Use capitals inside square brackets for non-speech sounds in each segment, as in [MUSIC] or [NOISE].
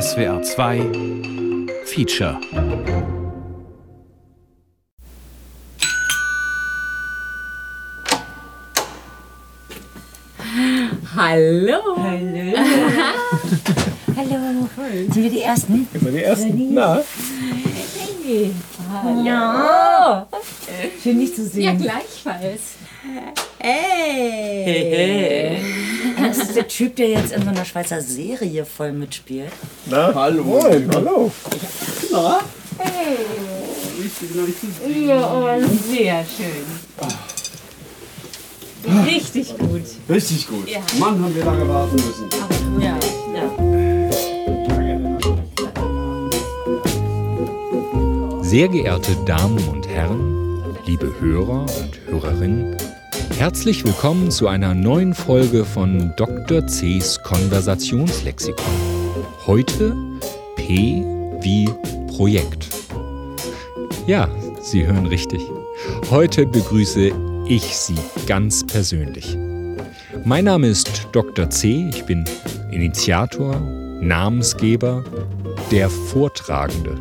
SWR 2 Feature Hallo. Hallo. [LAUGHS] Hallo. Sind wir die Ersten? Sind wir die Ersten? Na? Hey. Ja. Schön, dich zu Ja, sehen. gleichfalls. Hey. Hey, [LAUGHS] Das ist der Typ, der jetzt in so einer Schweizer Serie voll mitspielt. Na? Hallo. Moin, hallo. Ja, oh, sehr schön. Richtig gut. Richtig gut. Mann, haben wir lange warten müssen. Ja. Sehr geehrte Damen und Herren, liebe Hörer und Hörerinnen, herzlich willkommen zu einer neuen Folge von Dr. C's Konversationslexikon. Heute P wie Projekt. Ja, Sie hören richtig. Heute begrüße ich Sie ganz persönlich. Mein Name ist Dr. C. Ich bin Initiator, Namensgeber, der Vortragende.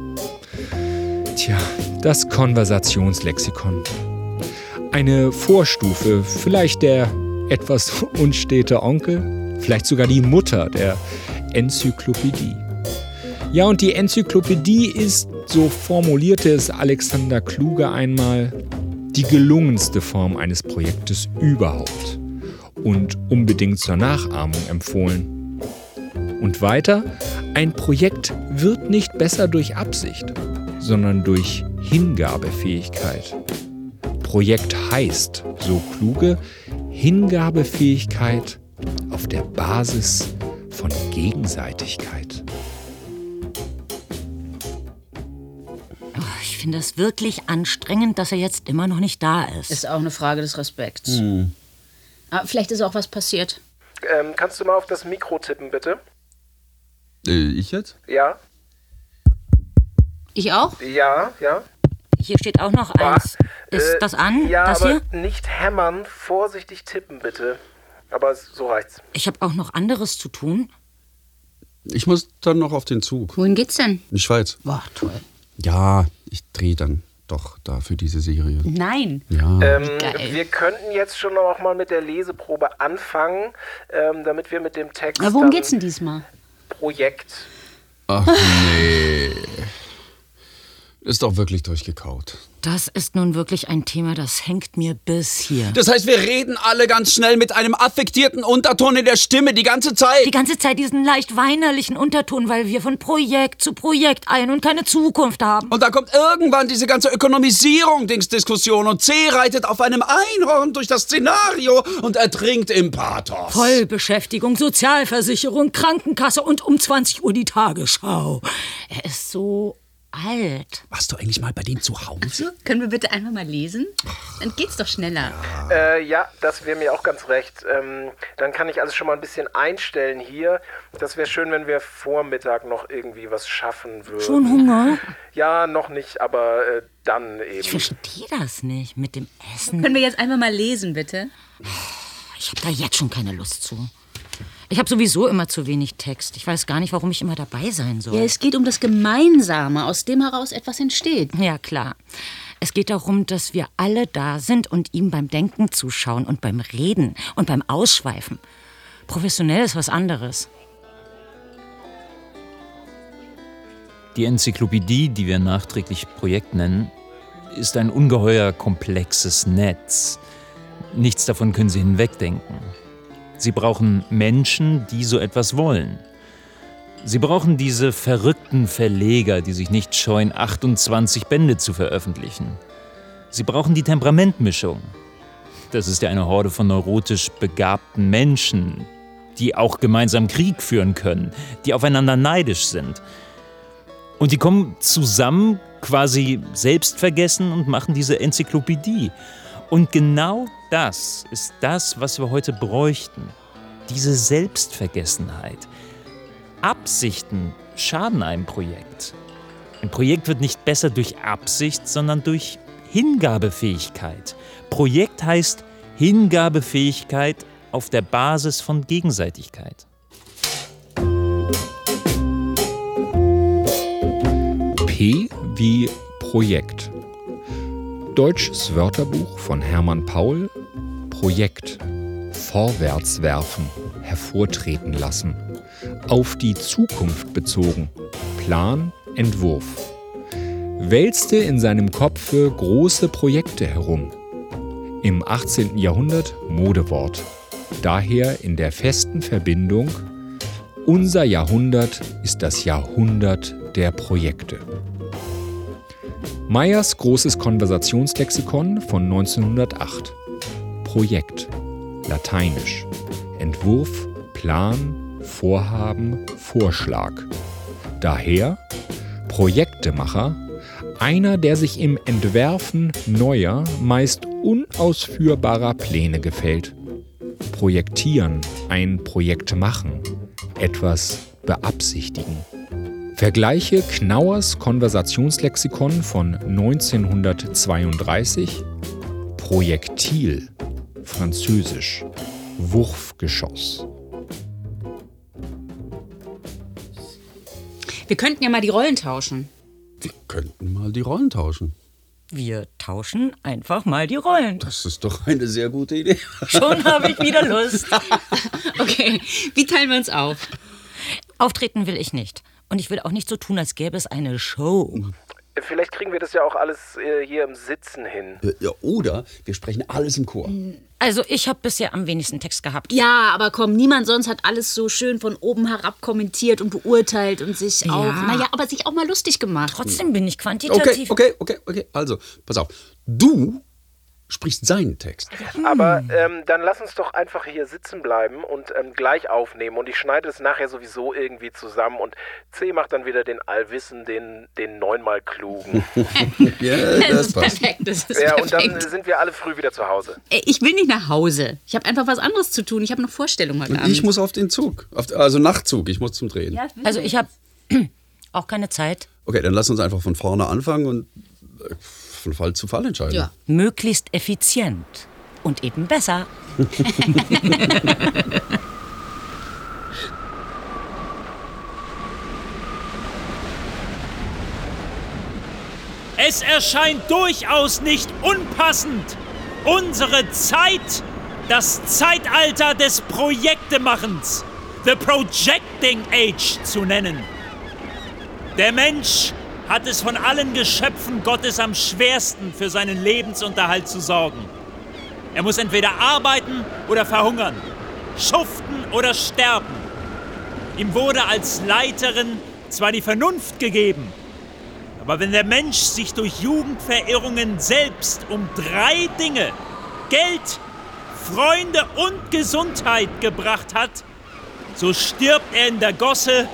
Tja, das Konversationslexikon. Eine Vorstufe, vielleicht der etwas [LAUGHS] unstete Onkel, vielleicht sogar die Mutter der Enzyklopädie. Ja, und die Enzyklopädie ist, so formulierte es Alexander Kluge einmal, die gelungenste Form eines Projektes überhaupt und unbedingt zur Nachahmung empfohlen. Und weiter, ein Projekt wird nicht besser durch Absicht, sondern durch Hingabefähigkeit. Projekt heißt, so kluge, Hingabefähigkeit auf der Basis von Gegenseitigkeit. Ich finde es wirklich anstrengend, dass er jetzt immer noch nicht da ist. Ist auch eine Frage des Respekts. Aber vielleicht ist auch was passiert. Ähm, kannst du mal auf das Mikro tippen, bitte? Äh, ich jetzt? Ja, Ich auch? ja, ja. Hier steht auch noch eins. Ist Äh, das an? Ja, das aber hier? nicht hämmern, vorsichtig tippen, bitte. Aber so reicht's. Ich habe auch noch anderes zu tun. Ich muss dann noch auf den Zug. Wohin geht's denn? In die Schweiz. Boah, toll. Ja, ich drehe dann doch da für diese Serie. Nein. Ja. Ähm, geil. wir könnten jetzt schon noch mal mit der Leseprobe anfangen, ähm, damit wir mit dem Text Aber worum dann geht's denn diesmal? Projekt. Ach nee. Ist doch wirklich durchgekaut. Das ist nun wirklich ein Thema, das hängt mir bis hier. Das heißt, wir reden alle ganz schnell mit einem affektierten Unterton in der Stimme die ganze Zeit. Die ganze Zeit diesen leicht weinerlichen Unterton, weil wir von Projekt zu Projekt ein und keine Zukunft haben. Und da kommt irgendwann diese ganze Ökonomisierung-Dings-Diskussion und C reitet auf einem Einhorn durch das Szenario und ertrinkt im Pathos. Vollbeschäftigung, Sozialversicherung, Krankenkasse und um 20 Uhr die Tagesschau. Er ist so alt. Warst du eigentlich mal bei dem zu Hause? [LAUGHS] Können wir bitte einfach mal lesen? Dann geht's doch schneller. Äh, ja, das wäre mir auch ganz recht. Ähm, dann kann ich also schon mal ein bisschen einstellen hier. Das wäre schön, wenn wir Vormittag noch irgendwie was schaffen würden. Schon Hunger? Ja, noch nicht, aber äh, dann eben. Ich verstehe das nicht mit dem Essen. Können wir jetzt einfach mal lesen, bitte? Ich habe da jetzt schon keine Lust zu. Ich habe sowieso immer zu wenig Text. Ich weiß gar nicht, warum ich immer dabei sein Ja, soll. es geht um das Gemeinsame, aus dem heraus etwas entsteht. Ja, klar. Es geht darum, dass wir alle da sind und ihm beim Denken zuschauen und beim Reden und beim Ausschweifen. Professionell ist was anderes. Die Enzyklopädie, die wir nachträglich Projekt nennen, ist ein ungeheuer komplexes Netz. Nichts davon können Sie hinwegdenken. Sie brauchen Menschen, die so etwas wollen. Sie brauchen diese verrückten Verleger, die sich nicht scheuen, 28 Bände zu veröffentlichen. Sie brauchen die Temperamentmischung. Das ist ja eine Horde von neurotisch begabten Menschen, die auch gemeinsam Krieg führen können, die aufeinander neidisch sind. Und die kommen zusammen, quasi selbstvergessen und machen diese Enzyklopädie. Und genau das ist das, was wir heute bräuchten. Diese Selbstvergessenheit. Absichten schaden einem Projekt. Ein Projekt wird nicht besser durch Absicht, sondern durch Hingabefähigkeit. Projekt heißt Hingabefähigkeit auf der Basis von Gegenseitigkeit. Etymologie Projekt. Deutsches Wörterbuch von Hermann Paul. Projekt. Vorwärts werfen, hervortreten lassen. Auf die Zukunft bezogen. Plan, Entwurf. Wälzte in seinem Kopfe große Projekte herum. Im 18. Jahrhundert Modewort. Daher in der festen Verbindung unser Jahrhundert ist das Jahrhundert der Projekte. Meyers großes Konversationslexikon von 1908. Projekt. Lateinisch. Entwurf, Plan, Vorhaben, Vorschlag. Daher Projektemacher, einer, der sich im Entwerfen neuer, meist unausführbarer Pläne gefällt. Projektieren, ein Projekt machen, etwas beabsichtigen. Vergleiche Knauers Konversationslexikon von 1932 Projektil, französisch, Wurfgeschoss. Wir könnten ja mal die Rollen tauschen. Wir könnten mal die Rollen tauschen. Wir tauschen einfach mal die Rollen. Das ist doch eine sehr gute Idee. Schon habe ich wieder Lust. [LAUGHS] Okay, wie teilen wir uns auf? Auftreten will ich nicht. Und ich will auch nicht so tun, als gäbe es eine Show. Vielleicht kriegen wir das ja auch alles äh, hier im Sitzen hin. Ja, oder wir sprechen alles im Chor. Also ich habe bisher am wenigsten Text gehabt. Ja, aber komm, niemand sonst hat alles so schön von oben herab kommentiert und beurteilt und sich auch, naja, aber sich auch mal lustig gemacht. Trotzdem bin ich Okay, quantitativ. okay, okay, okay. Also, pass auf. Du sprichst seinen Text. Aber ähm, dann lass uns doch einfach hier sitzen bleiben und ähm, gleich aufnehmen. Und ich schneide es nachher sowieso irgendwie zusammen. Und C macht dann wieder den Allwissen, den, den neunmal Klugen. [LAUGHS] [LAUGHS] Ja, Das ist perfekt, das ist ja, und perfekt. dann sind wir alle früh wieder zu Hause. Ey, ich will nicht nach Hause. Ich habe einfach was anderes zu tun. Ich habe noch Vorstellungen heute Und Abend. ich muss auf den Zug. Auf, also Nachtzug. Ich muss zum Drehen. Also ich habe [CLEARS THROAT] auch keine Zeit. Okay, dann lass uns einfach von vorne anfangen und äh, von Fall zu Fall entscheiden. Ja. Möglichst effizient. Und eben besser. [LAUGHS] Es erscheint durchaus nicht unpassend, unsere Zeit das Zeitalter des Projektemachens, the Projecting Age, zu nennen. Der Mensch hat es von allen Geschöpfen Gottes am schwersten für seinen Lebensunterhalt zu sorgen. Er muss entweder arbeiten oder verhungern, schuften oder sterben. Ihm wurde als Leiterin zwar die Vernunft gegeben, aber wenn der Mensch sich durch Jugendverirrungen selbst um drei Dinge, Geld, Freunde und Gesundheit gebracht hat, so stirbt er in der Gosse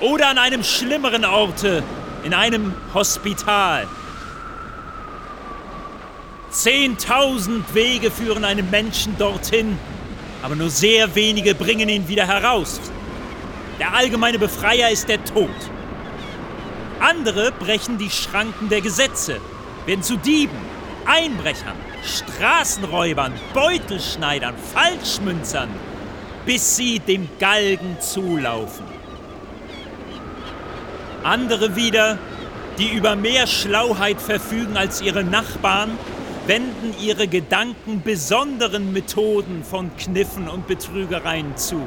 oder an einem schlimmeren Orte, in einem Hospital. Zehntausend Wege führen einen Menschen dorthin, aber nur sehr wenige bringen ihn wieder heraus. Der allgemeine Befreier ist der Tod. Andere brechen die Schranken der Gesetze, werden zu Dieben, Einbrechern, Straßenräubern, Beutelschneidern, Falschmünzern, bis sie dem Galgen zulaufen. Andere wieder, die über mehr Schlauheit verfügen als ihre Nachbarn, wenden ihre Gedanken besonderen Methoden von Kniffen und Betrügereien zu.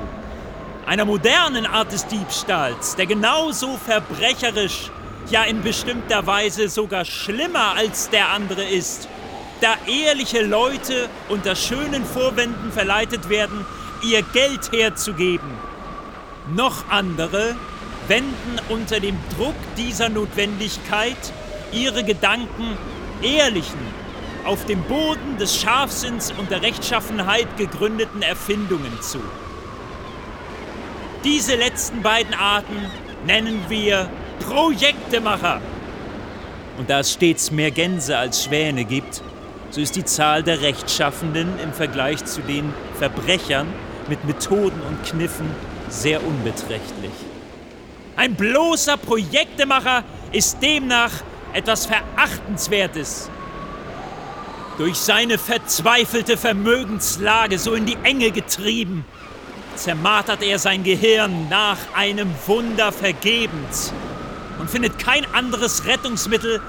Einer modernen Art des Diebstahls, der genauso verbrecherisch, ja in bestimmter Weise sogar schlimmer als der andere ist, da ehrliche Leute unter schönen Vorwänden verleitet werden, ihr Geld herzugeben. Noch andere wenden unter dem Druck dieser Notwendigkeit ihre Gedanken ehrlichen, auf dem Boden des Scharfsinns und der Rechtschaffenheit gegründeten Erfindungen zu. Diese letzten beiden Arten nennen wir Projektemacher. Und da es stets mehr Gänse als Schwäne gibt, so ist die Zahl der Rechtschaffenden im Vergleich zu den Verbrechern mit Methoden und Kniffen sehr unbeträchtlich. Ein bloßer Projektemacher ist demnach etwas Verachtenswertes. Durch seine verzweifelte Vermögenslage so in die Enge getrieben, zermartert er sein Gehirn nach einem Wunder vergebens. und findet kein anderes Rettungsmittel,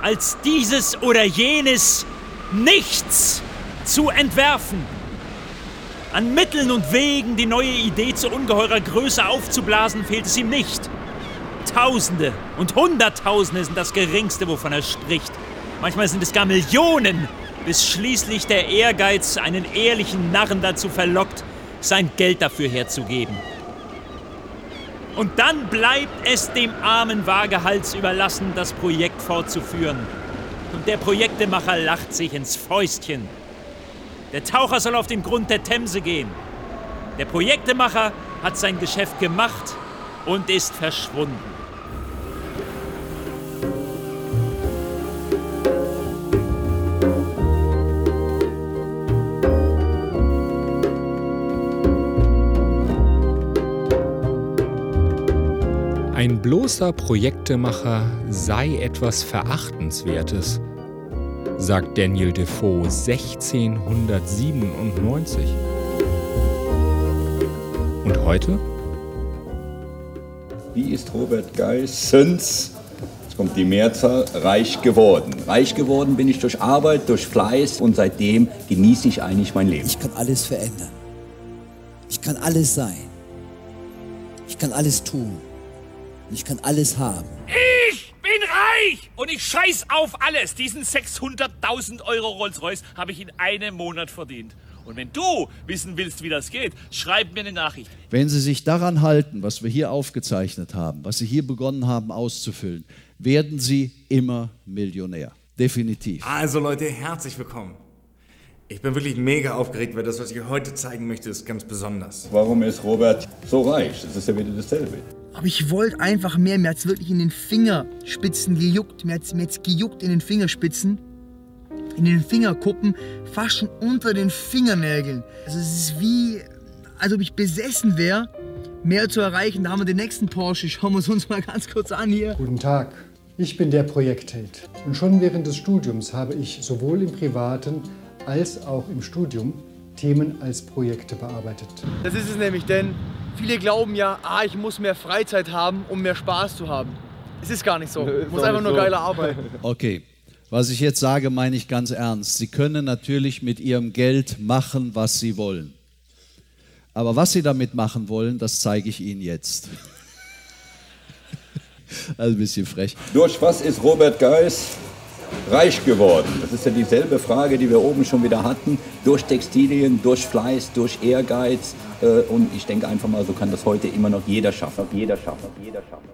als dieses oder jenes Nichts zu entwerfen. An Mitteln und Wegen, die neue Idee zu ungeheurer Größe aufzublasen, fehlt es ihm nicht. Tausende und Hunderttausende sind das Geringste, wovon er spricht. Manchmal sind es gar Millionen, bis schließlich der Ehrgeiz einen ehrlichen Narren dazu verlockt, sein Geld dafür herzugeben. Und dann bleibt es dem armen Wagehals überlassen, das Projekt fortzuführen. Und der Projektemacher lacht sich ins Fäustchen. Der Taucher soll auf den Grund der Themse gehen. Der Projektemacher hat sein Geschäft gemacht und ist verschwunden. Ein bloßer Projektemacher sei etwas Verachtenswertes, sagt Daniel Defoe 1697. Und heute? Wie ist Robert Geissens, jetzt kommt die Mehrzahl, reich geworden? Reich geworden bin ich durch Arbeit, durch Fleiß und seitdem genieße ich eigentlich mein Leben. Ich kann alles verändern. Ich kann alles sein. Ich kann alles tun. Ich kann alles haben. Ich bin reich und ich scheiß auf alles. Diesen 600.000 Euro Rolls-Royce habe ich in einem Monat verdient. Und wenn du wissen willst, wie das geht, schreib mir eine Nachricht. Wenn Sie sich daran halten, was wir hier aufgezeichnet haben, was Sie hier begonnen haben auszufüllen, werden Sie immer Millionär. Definitiv. Also Leute, herzlich willkommen. Ich bin wirklich mega aufgeregt, weil das, was ich heute zeigen möchte, ist ganz besonders. Warum ist Robert so reich? Das ist ja wieder dasselbe. Aber ich wollte einfach mehr. Mir hat es wirklich in den Fingerspitzen gejuckt. Mir hat es mir hat's gejuckt in den Fingerspitzen, in den Fingerkuppen, fast schon unter den Fingernägeln. Also es ist wie, als ob ich besessen wäre, mehr zu erreichen. Da haben wir den nächsten Porsche. Schauen wir es uns mal ganz kurz an hier. Guten Tag, ich bin der Projektheld. Und schon während des Studiums habe ich sowohl im privaten als auch im Studium Themen als Projekte bearbeitet. Das ist es nämlich, denn viele glauben ja, ah, ich muss mehr Freizeit haben, um mehr Spaß zu haben. Es ist gar nicht so. [LAUGHS] Ich muss einfach nur geiler arbeiten. [LAUGHS] Okay, was ich jetzt sage, meine ich ganz ernst. Sie können natürlich mit Ihrem Geld machen, was Sie wollen. Aber was Sie damit machen wollen, das zeige ich Ihnen jetzt. [LAUGHS] Also ein bisschen frech. Durch was ist Robert Geiss reich geworden? Das ist ja dieselbe Frage, die wir oben schon wieder hatten. Durch Textilien, durch Fleiß, durch Ehrgeiz. Äh, Und ich denke einfach mal, so kann das heute immer noch jeder schaffen. Jeder schaffen. Jeder schaffen.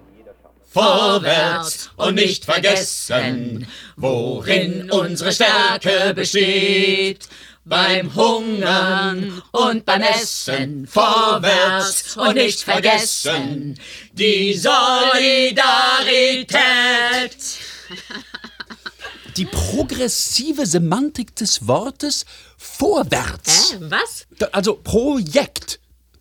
Vorwärts und nicht vergessen, worin unsere Stärke besteht. Beim Hungern und beim Essen. Vorwärts und nicht vergessen, die Solidarität. [LAUGHS] Die progressive Semantik des Wortes vorwärts. Hä? Was? Also Projekt.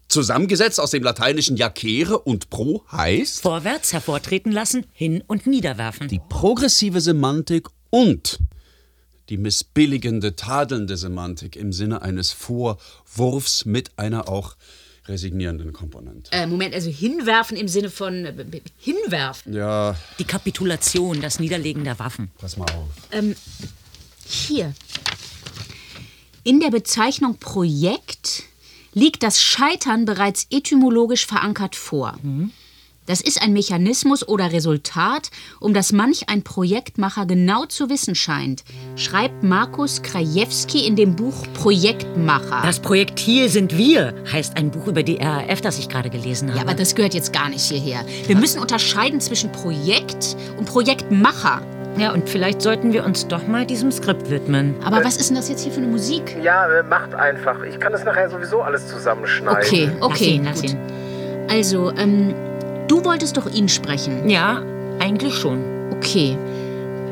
Zusammengesetzt aus dem lateinischen jacere und pro heißt Vorwärts hervortreten lassen, hin und niederwerfen. die progressive Semantik und die missbilligende, tadelnde Semantik im Sinne eines Vorwurfs mit einer auch resignierenden Komponente. Äh, Moment, also hinwerfen im Sinne von äh, hinwerfen. Ja, Die Kapitulation, das Niederlegen der Waffen. pass mal auf. Ähm, hier. In der Bezeichnung Projekt liegt das Scheitern bereits etymologisch verankert vor. Das ist ein Mechanismus oder Resultat, um das manch ein Projektmacher genau zu wissen scheint, schreibt Markus Krajewski in dem Buch Projektmacher. Das Projektil sind wir, heißt ein Buch über die RAF, das ich gerade gelesen habe. Ja, aber das gehört jetzt gar nicht hierher. Wir müssen unterscheiden zwischen Projekt und Projektmacher. Ja, und vielleicht sollten wir uns doch mal diesem Skript widmen. Aber was ist denn das jetzt hier für eine Musik? Ja, äh, macht einfach. Ich kann das nachher sowieso alles zusammenschneiden. Okay, okay. Lass ihn, lass gut. ihn. Also, ähm, du wolltest doch ihn sprechen. Ja, eigentlich schon. Okay.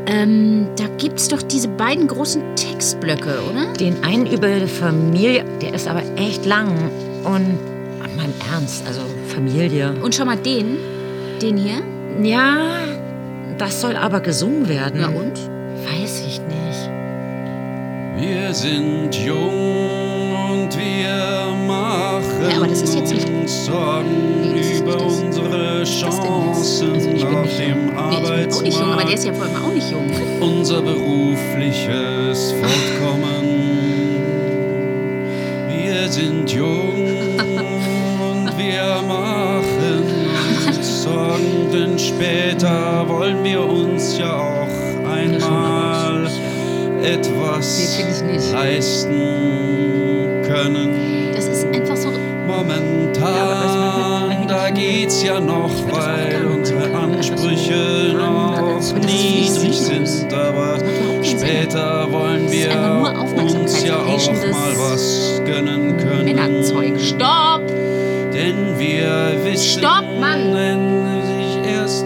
Ähm, da gibt's doch diese beiden großen Textblöcke, oder? Den einen über die Familie, der ist aber echt lang. Und im Ernst, also Familie. Und schau mal den, den hier. Ja, das soll aber gesungen werden. Na und? Weiß ich nicht. Wir sind jung und wir machen Ja, aber das ist jetzt nicht- uns Sorgen Nee, das ist über nicht das. unsere? Chancen Also ich bin auf nicht- dem nicht jung, aber der ist ja vor allem auch nicht jung. unser berufliches Fortkommen. Wir sind jung und wir machen uns Sorgen, denn später wollen wir uns ja auch einmal etwas leisten können. Momentan, da geht's ja noch, weil unsere Ansprüche noch niedrig sind, aber später wollen wir uns ja auch mal was gönnen können. Männerzeug. Stopp! Denn wir wissen, Stopp, Mann! sich erst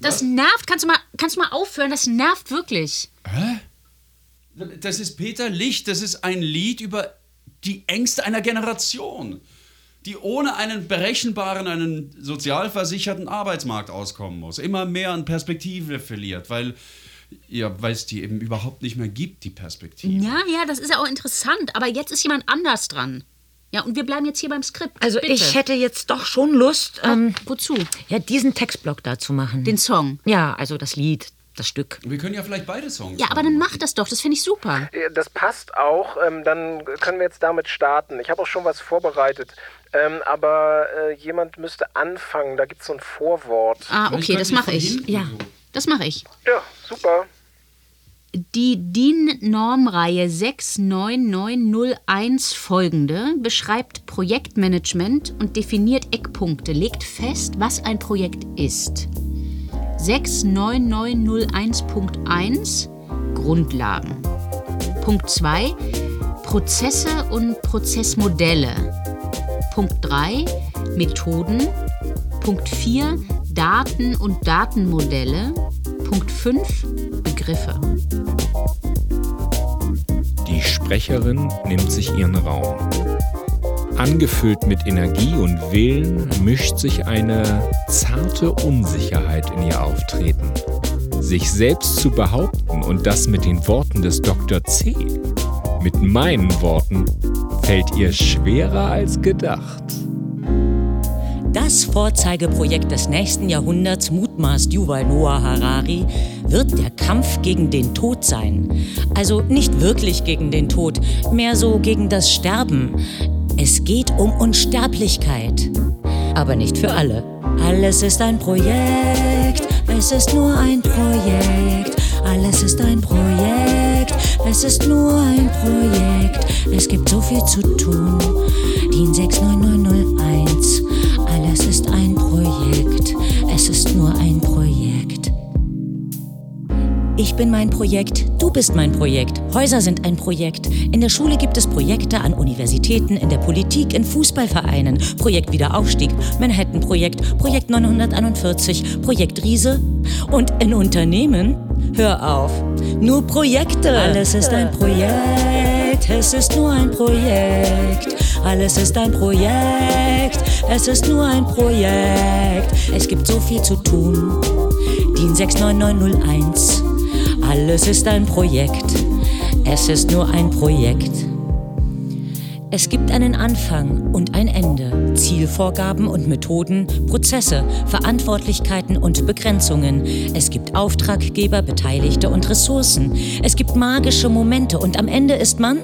Das nervt. Kannst du mal, kannst du mal aufhören? Das nervt wirklich. Hä? Das ist Peter Licht, das ist ein Lied über die Ängste einer Generation, die ohne einen berechenbaren, einen sozialversicherten Arbeitsmarkt auskommen muss, immer mehr an Perspektive verliert, weil, ja, weil es die eben überhaupt nicht mehr gibt, die Perspektive. Ja, ja, das ist ja auch interessant. Aber jetzt ist jemand anders dran. Ja, und wir bleiben jetzt hier beim Skript. Also Bitte. ich hätte jetzt doch schon Lust, ähm, wozu? Ja, diesen Textblock da zu machen. Den Song. Ja, also das Lied, das Stück. Wir können ja vielleicht beide Songs. Ja, aber dann mach das doch. Das finde ich super. Das passt auch. Ähm, dann können wir jetzt damit starten. Ich habe auch schon was vorbereitet. Ähm, aber äh, jemand müsste anfangen. Da gibt es so ein Vorwort. Ah, okay, das mache ich. Ja, das mache ich. Ja, super. Die DIN-Normreihe 69901 folgende beschreibt Projektmanagement und definiert Eckpunkte, legt fest, was ein Projekt ist. 69901.1 Grundlagen. Punkt 2 Prozesse und Prozessmodelle. Punkt 3 Methoden. Punkt 4 Daten und Datenmodelle. Punkt 5 Begriffe. Die Sprecherin nimmt sich ihren Raum. Angefüllt mit Energie und Willen mischt sich eine zarte Unsicherheit in ihr Auftreten. Sich selbst zu behaupten und das mit den Worten des Dr. C. Mit meinen Worten fällt ihr schwerer als gedacht. Das Vorzeigeprojekt des nächsten Jahrhunderts, mutmaßt Yuval Noah Harari, wird der Kampf gegen den Tod sein. Also nicht wirklich gegen den Tod, mehr so gegen das Sterben. Es geht um Unsterblichkeit. Aber nicht für alle. Alles ist ein Projekt, es ist nur ein Projekt. Alles ist ein Projekt, es ist nur ein Projekt. Es gibt so viel zu tun. DIN 69901. Ich bin mein Projekt, du bist mein Projekt. Häuser sind ein Projekt. In der Schule gibt es Projekte an Universitäten, in der Politik, in Fußballvereinen. Projekt Wiederaufstieg, Manhattan-Projekt, Projekt 941, Projekt Riese. Und in Unternehmen, hör auf, nur Projekte. Alles ist ein Projekt, es ist nur ein Projekt. Alles ist ein Projekt, es ist nur ein Projekt. Es gibt so viel zu tun. DIN 69901. Alles ist ein Projekt. Es ist nur ein Projekt. Es gibt einen Anfang und ein Ende, Zielvorgaben und Methoden, Prozesse, Verantwortlichkeiten und Begrenzungen. Es gibt Auftraggeber, Beteiligte und Ressourcen. Es gibt magische Momente und am Ende ist man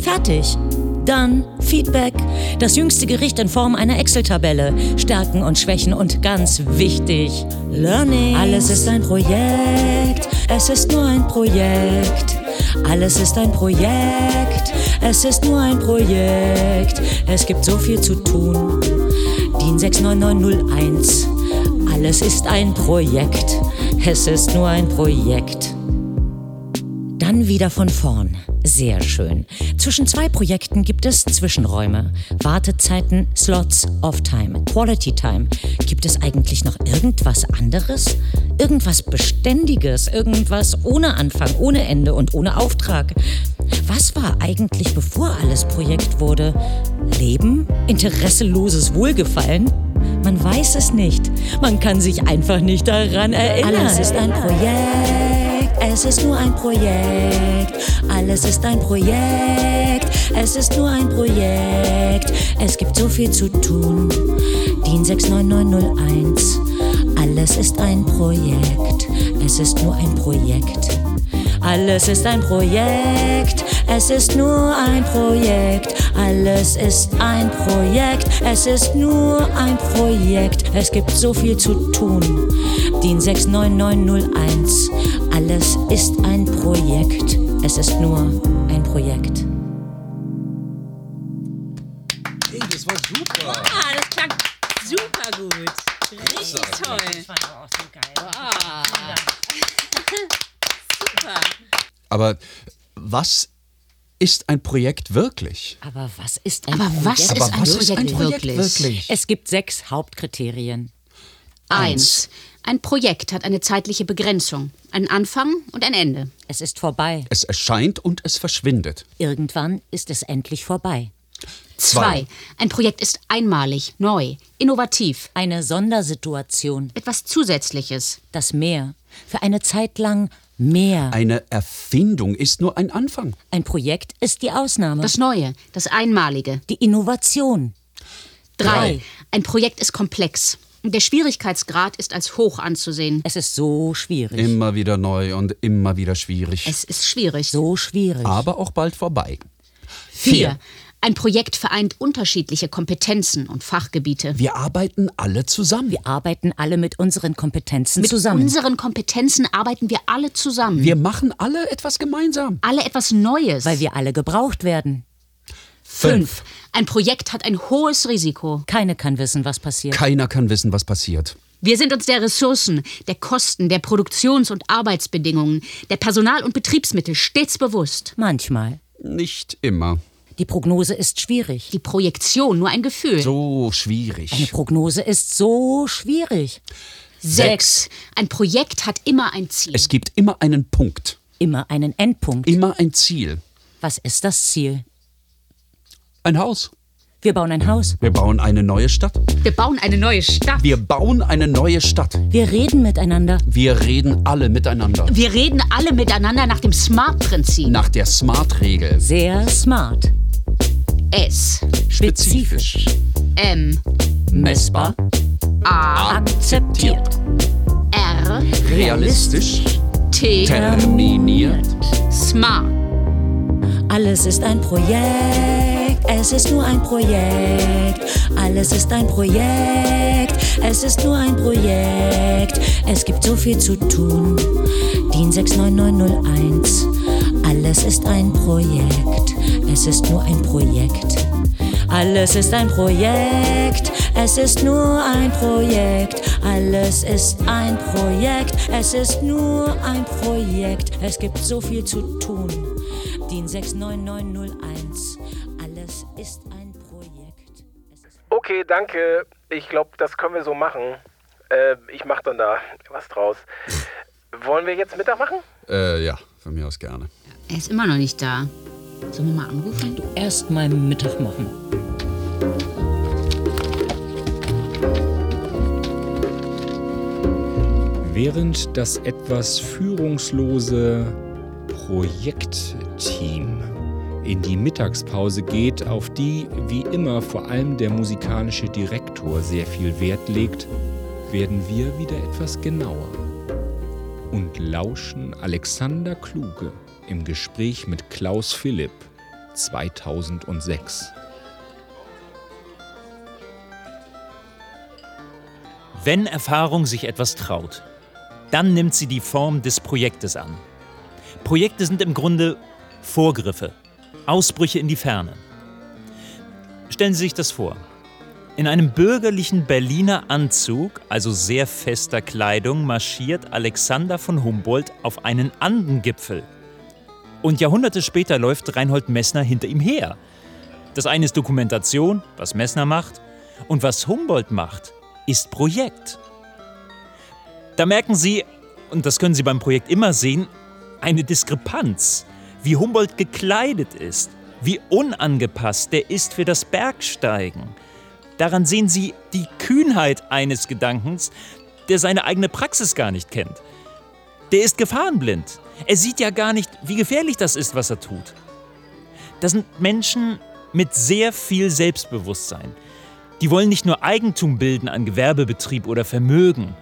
fertig. Dann Feedback, das jüngste Gericht in Form einer Excel-Tabelle, Stärken und Schwächen und ganz wichtig, Learning. Alles ist ein Projekt, es ist nur ein Projekt. Alles ist ein Projekt, es ist nur ein Projekt. Es gibt so viel zu tun. DIN 69901. Alles ist ein Projekt, es ist nur ein Projekt. Dann wieder von vorn. Sehr schön. Zwischen zwei Projekten gibt es Zwischenräume, Wartezeiten, Slots, Off-Time, Quality-Time. Gibt es eigentlich noch irgendwas anderes? Irgendwas Beständiges, irgendwas ohne Anfang, ohne Ende und ohne Auftrag? Was war eigentlich, bevor alles Projekt wurde? Leben? Interesseloses Wohlgefallen? Man weiß es nicht. Man kann sich einfach nicht daran erinnern. Alles ist ein Projekt. Es ist nur ein Projekt. Alles ist ein Projekt. Es ist nur ein Projekt. Es gibt so viel zu tun. DIN 69901. Alles ist ein Projekt, es ist nur ein Projekt. Alles ist ein Projekt, es ist nur ein Projekt. Alles ist ein Projekt, es ist nur ein Projekt. Es gibt so viel zu tun. DIN 69901. Alles ist ein Projekt, es ist nur ein Projekt. Hey, das war super. Ah, das klang super gut. Richtig toll. Das war auch so geil. Wow. Super. Aber was ist ein Projekt wirklich? Aber was ist ein Aber was Projekt? ist ein Projekt wirklich? wirklich? Es gibt sechs Hauptkriterien. Eins. Ein Projekt hat eine zeitliche Begrenzung, einen Anfang und ein Ende. Es ist vorbei. Es erscheint und es verschwindet. Irgendwann ist es endlich vorbei. Zwei. Ein Projekt ist einmalig, neu, innovativ. Eine Sondersituation. Etwas Zusätzliches. Das Meer. Für eine Zeit lang mehr. Eine Erfindung ist nur ein Anfang. Ein Projekt ist die Ausnahme. Das Neue, das Einmalige. die Innovation. Drei. Ein Projekt ist komplex. Der Schwierigkeitsgrad ist als hoch anzusehen. Es ist so schwierig. Immer wieder neu und immer wieder schwierig. Es ist schwierig. So schwierig. Aber auch bald vorbei. Vier. Ein Projekt vereint unterschiedliche Kompetenzen und Fachgebiete. Wir arbeiten alle zusammen. Wir arbeiten alle mit unseren Kompetenzen Mit zusammen. unseren Kompetenzen arbeiten wir alle zusammen. Wir machen alle etwas gemeinsam. alle etwas Neues. weil wir alle gebraucht werden. Fünf. Ein Projekt hat ein hohes Risiko. Keiner kann wissen, was passiert. Keiner kann wissen, was passiert. Wir sind uns der Ressourcen, der Kosten, der Produktions- und Arbeitsbedingungen, der Personal- und Betriebsmittel stets bewusst. Manchmal. Nicht immer. Die Prognose ist schwierig. Die Projektion nur ein Gefühl. So Eine schwierig. Prognose ist so schwierig. Sechs. Ein Projekt hat immer ein Ziel. Es gibt immer einen Punkt. Immer einen Endpunkt. Immer ein Ziel. Was ist das Ziel? Ein Haus. Wir bauen ein Haus. Wir bauen eine neue Stadt. Wir bauen eine neue Stadt. Wir bauen eine neue Stadt. Wir reden miteinander. Wir reden alle miteinander. Wir reden alle miteinander nach dem SMART-Prinzip. Nach der Smart-Regel. Sehr smart. S. Spezifisch. M. Messbar. A. Akzeptiert. R. Realistisch. T. Terminiert. Smart. Alles ist ein Projekt, es ist nur ein Projekt. Alles ist ein Projekt, es ist nur ein Projekt. Es gibt so viel zu tun. DIN 69901. Alles ist ein Projekt, es ist nur ein Projekt. Alles ist ein Projekt, es ist nur ein Projekt. Alles ist ein Projekt, es ist nur ein Projekt. Es gibt so viel zu tun. DIN 69901. Alles ist ein Projekt. Okay, danke. Ich glaube, das können wir so machen. Äh, ich mache dann da was draus. Wollen wir jetzt Mittag machen? Äh, ja, von mir aus gerne. Er ist immer noch nicht da. Sollen wir mal anrufen? Erst mal Mittag machen. Während das etwas führungslose Projektteam in die Mittagspause geht, auf die wie immer vor allem der musikalische Direktor sehr viel Wert legt, werden wir wieder etwas genauer und lauschen Alexander Kluge im Gespräch mit Klaus Philipp 2006. Wenn Erfahrung sich etwas traut, dann nimmt sie die Form des Projektes an. Projekte sind im Grunde Vorgriffe, Ausbrüche in die Ferne. Stellen Sie sich das vor. In einem bürgerlichen Berliner Anzug, also sehr fester Kleidung, marschiert Alexander von Humboldt auf einen Andengipfel. Und Jahrhunderte später läuft Reinhold Messner hinter ihm her. Das eine ist Dokumentation, was Messner macht, und was Humboldt macht, ist Projekt. Da merken Sie, und das können Sie beim Projekt immer sehen, eine Diskrepanz, wie Humboldt gekleidet ist, wie unangepasst der ist für das Bergsteigen. Daran sehen Sie die Kühnheit eines Gedankens, der seine eigene Praxis gar nicht kennt. Der ist gefahrenblind. Er sieht ja gar nicht, wie gefährlich das ist, was er tut. Das sind Menschen mit sehr viel Selbstbewusstsein. Die wollen nicht nur Eigentum bilden an Gewerbebetrieb oder Vermögen.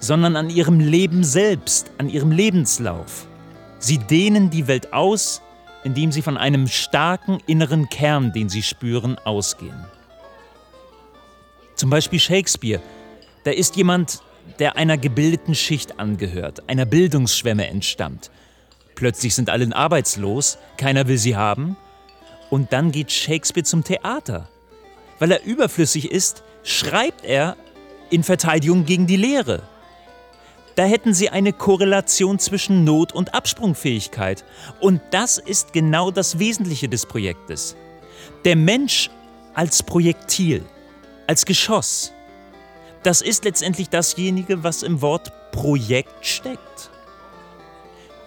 sondern an ihrem Leben selbst, an ihrem Lebenslauf. Sie dehnen die Welt aus, indem sie von einem starken inneren Kern, den sie spüren, ausgehen. Zum Beispiel Shakespeare. Da ist jemand, der einer gebildeten Schicht angehört, einer Bildungsschwemme entstammt. Plötzlich sind alle arbeitslos, keiner will sie haben. Und dann geht Shakespeare zum Theater. Weil er überflüssig ist, schreibt er in Verteidigung gegen die Lehre. Da hätten sie eine Korrelation zwischen Not und Absprungfähigkeit. Und das ist genau das Wesentliche des Projektes. Der Mensch als Projektil, als Geschoss. Das ist letztendlich dasjenige, was im Wort Projekt steckt.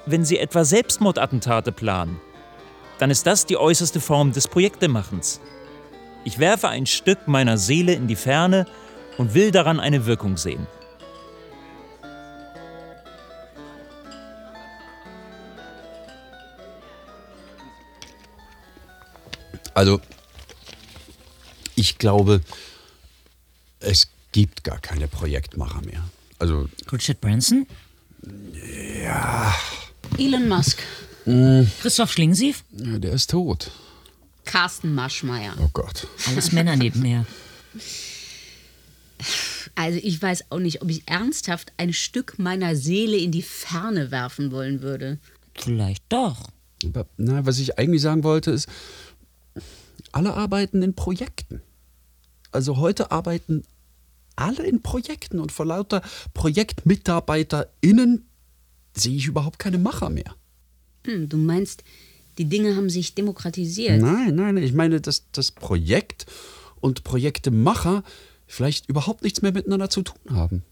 Wenn Sie etwa Selbstmordattentate planen, dann ist das die äußerste Form des Projektemachens. Ich werfe ein Stück meiner Seele in die Ferne und will daran eine Wirkung sehen. Also, ich glaube, es gibt gar keine Projektmacher mehr. Also. Richard Branson? Ja. Elon Musk. Christoph Schlingensief? ja. Der ist tot. Carsten Maschmeyer. Oh Gott. Alles Männer nebenher. Also ich weiß auch nicht, ob ich ernsthaft ein Stück meiner Seele in die Ferne werfen wollen würde. Vielleicht doch. Aber, na, was ich eigentlich sagen wollte, ist, alle arbeiten in Projekten. Also heute arbeiten alle in Projekten und vor lauter ProjektmitarbeiterInnen sehe ich überhaupt keine Macher mehr. Hm, du meinst, die Dinge haben sich demokratisiert? Nein, nein, ich meine, dass das Projekt und Projektemacher vielleicht überhaupt nichts mehr miteinander zu tun haben.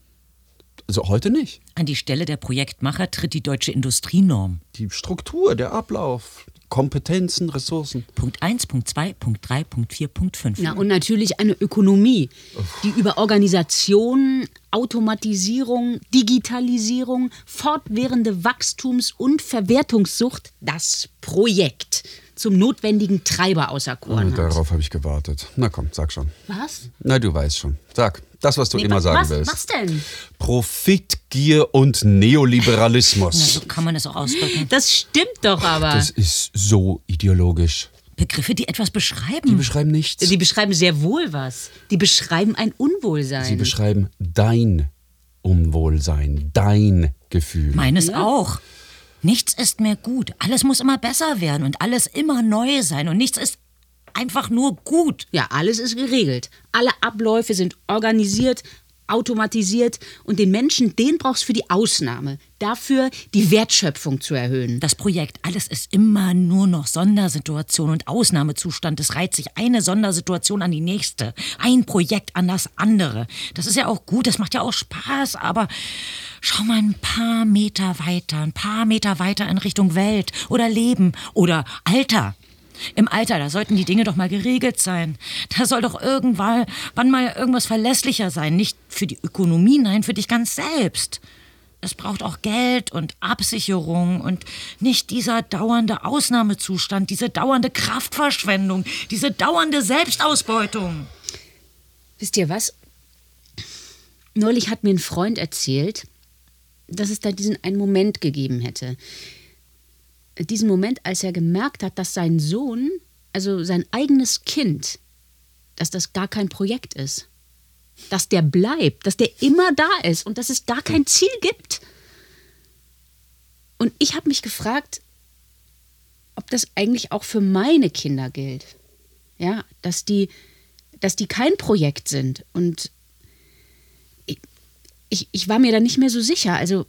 Also heute nicht. An die Stelle der Projektmacher tritt die deutsche Industrienorm. Die Struktur, der Ablauf, Kompetenzen, Ressourcen. Punkt 1, Punkt 2, Punkt 3, Punkt 4, Punkt 5. Na, und natürlich eine Ökonomie, die über Organisation, Automatisierung, Digitalisierung, fortwährende Wachstums- und Verwertungssucht das Projekt zum notwendigen Treiber auserkoren Ah, hat. darauf habe ich gewartet. Na komm, sag schon. Was? Na, du weißt schon. Sag, das, was du Nee, immer was, sagen was, willst. Was denn? Profit, Gier und Neoliberalismus. so kann man es auch ausdrücken. Das stimmt doch aber. Das ist so ideologisch. Begriffe, die etwas beschreiben. Die beschreiben nichts. Die beschreiben sehr wohl was. Die beschreiben ein Unwohlsein. Sie beschreiben dein Unwohlsein, dein Gefühl. Meines auch. Nichts ist mehr gut. Alles muss immer besser werden und alles immer neu sein und nichts ist einfach nur gut. Ja, alles ist geregelt. Alle Abläufe sind organisiert, automatisiert und den Menschen, den brauchst du für die Ausnahme. Dafür die Wertschöpfung zu erhöhen. Das Projekt, alles ist immer nur noch Sondersituation und Ausnahmezustand. Es reiht sich eine Sondersituation an die nächste. Ein Projekt an das andere. Das ist ja auch gut, das macht ja auch Spaß, aber schau mal ein paar Meter weiter, ein paar Meter weiter in Richtung Welt oder Leben oder Alter. Im Alter, da sollten die Dinge doch mal geregelt sein. Da soll doch irgendwann wann mal irgendwas verlässlicher sein. Nicht für die Ökonomie, nein, für dich ganz selbst. Es braucht auch Geld und Absicherung und nicht dieser dauernde Ausnahmezustand, diese dauernde Kraftverschwendung, diese dauernde Selbstausbeutung. Wisst ihr was? Neulich hat mir ein Freund erzählt, dass es da diesen einen Moment gegeben hätte. Diesen Moment, als er gemerkt hat, dass sein Sohn, also sein eigenes Kind, dass das gar kein Projekt ist. Dass der bleibt, dass der immer da ist und dass es gar kein Ziel gibt. Und ich habe mich gefragt, ob das eigentlich auch für meine Kinder gilt. Ja, dass die, dass die kein Projekt sind. Und ich, ich war mir da nicht mehr so sicher. Also,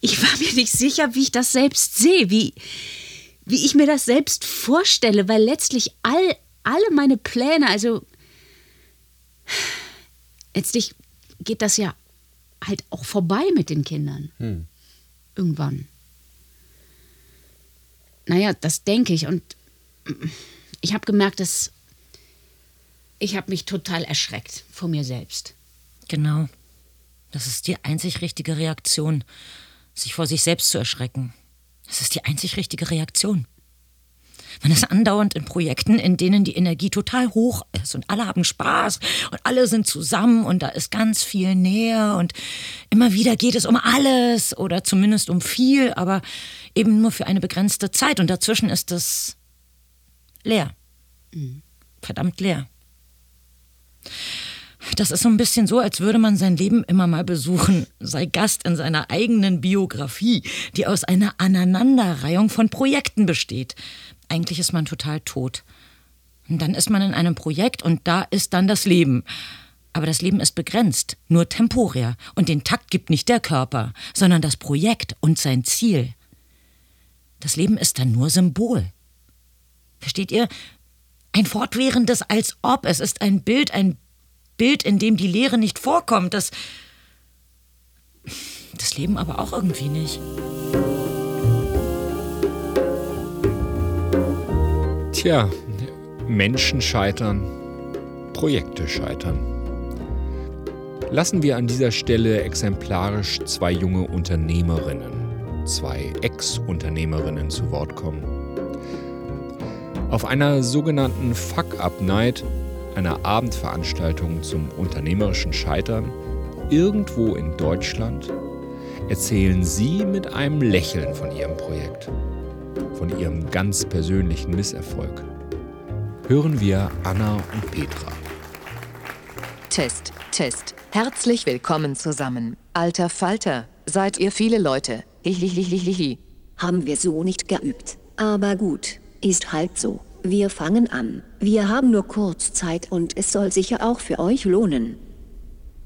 ich war mir nicht sicher, wie ich das selbst sehe, wie, wie ich mir das selbst vorstelle, weil letztlich all, alle meine Pläne, also letztlich geht das ja halt auch vorbei mit den Kindern. Hm. Irgendwann. Naja, das denke ich. Und ich habe gemerkt, dass ich habe mich total erschreckt vor mir selbst. Genau. Das ist die einzig richtige Reaktion, sich vor sich selbst zu erschrecken. Das ist die einzig richtige Reaktion. Man ist andauernd in Projekten, in denen die Energie total hoch ist und alle haben Spaß und alle sind zusammen und da ist ganz viel Nähe und immer wieder geht es um alles oder zumindest um viel, aber eben nur für eine begrenzte Zeit und dazwischen ist es leer. Verdammt leer. Das ist so ein bisschen so, als würde man sein Leben immer mal besuchen, sei Gast in seiner eigenen Biografie, die aus einer Aneinanderreihung von Projekten besteht. Eigentlich ist man total tot. Und dann ist man in einem Projekt und da ist dann das Leben. Aber das Leben ist begrenzt, nur temporär. Und den Takt gibt nicht der Körper, sondern das Projekt und sein Ziel. Das Leben ist dann nur Symbol. Versteht ihr? Ein fortwährendes als ob. Es ist ein Bild, ein Bild, in dem die Leere nicht vorkommt. Das. Das Leben aber auch irgendwie nicht. Tja, Menschen scheitern, Projekte scheitern. Lassen wir an dieser Stelle exemplarisch zwei junge Unternehmerinnen, zwei Ex-Unternehmerinnen zu Wort kommen. Auf einer sogenannten Fuck-Up-Night, einer Abendveranstaltung zum unternehmerischen Scheitern, irgendwo in Deutschland, erzählen sie mit einem Lächeln von ihrem Projekt, von ihrem ganz persönlichen Misserfolg. Hören wir Anna und Petra. Test, Test. Herzlich willkommen zusammen. Alter Falter, seid ihr viele Leute? Hihihihihi. Haben wir so nicht geübt. Aber gut, ist halt so. Wir fangen an. Wir haben nur kurz Zeit und es soll sicher auch für euch lohnen.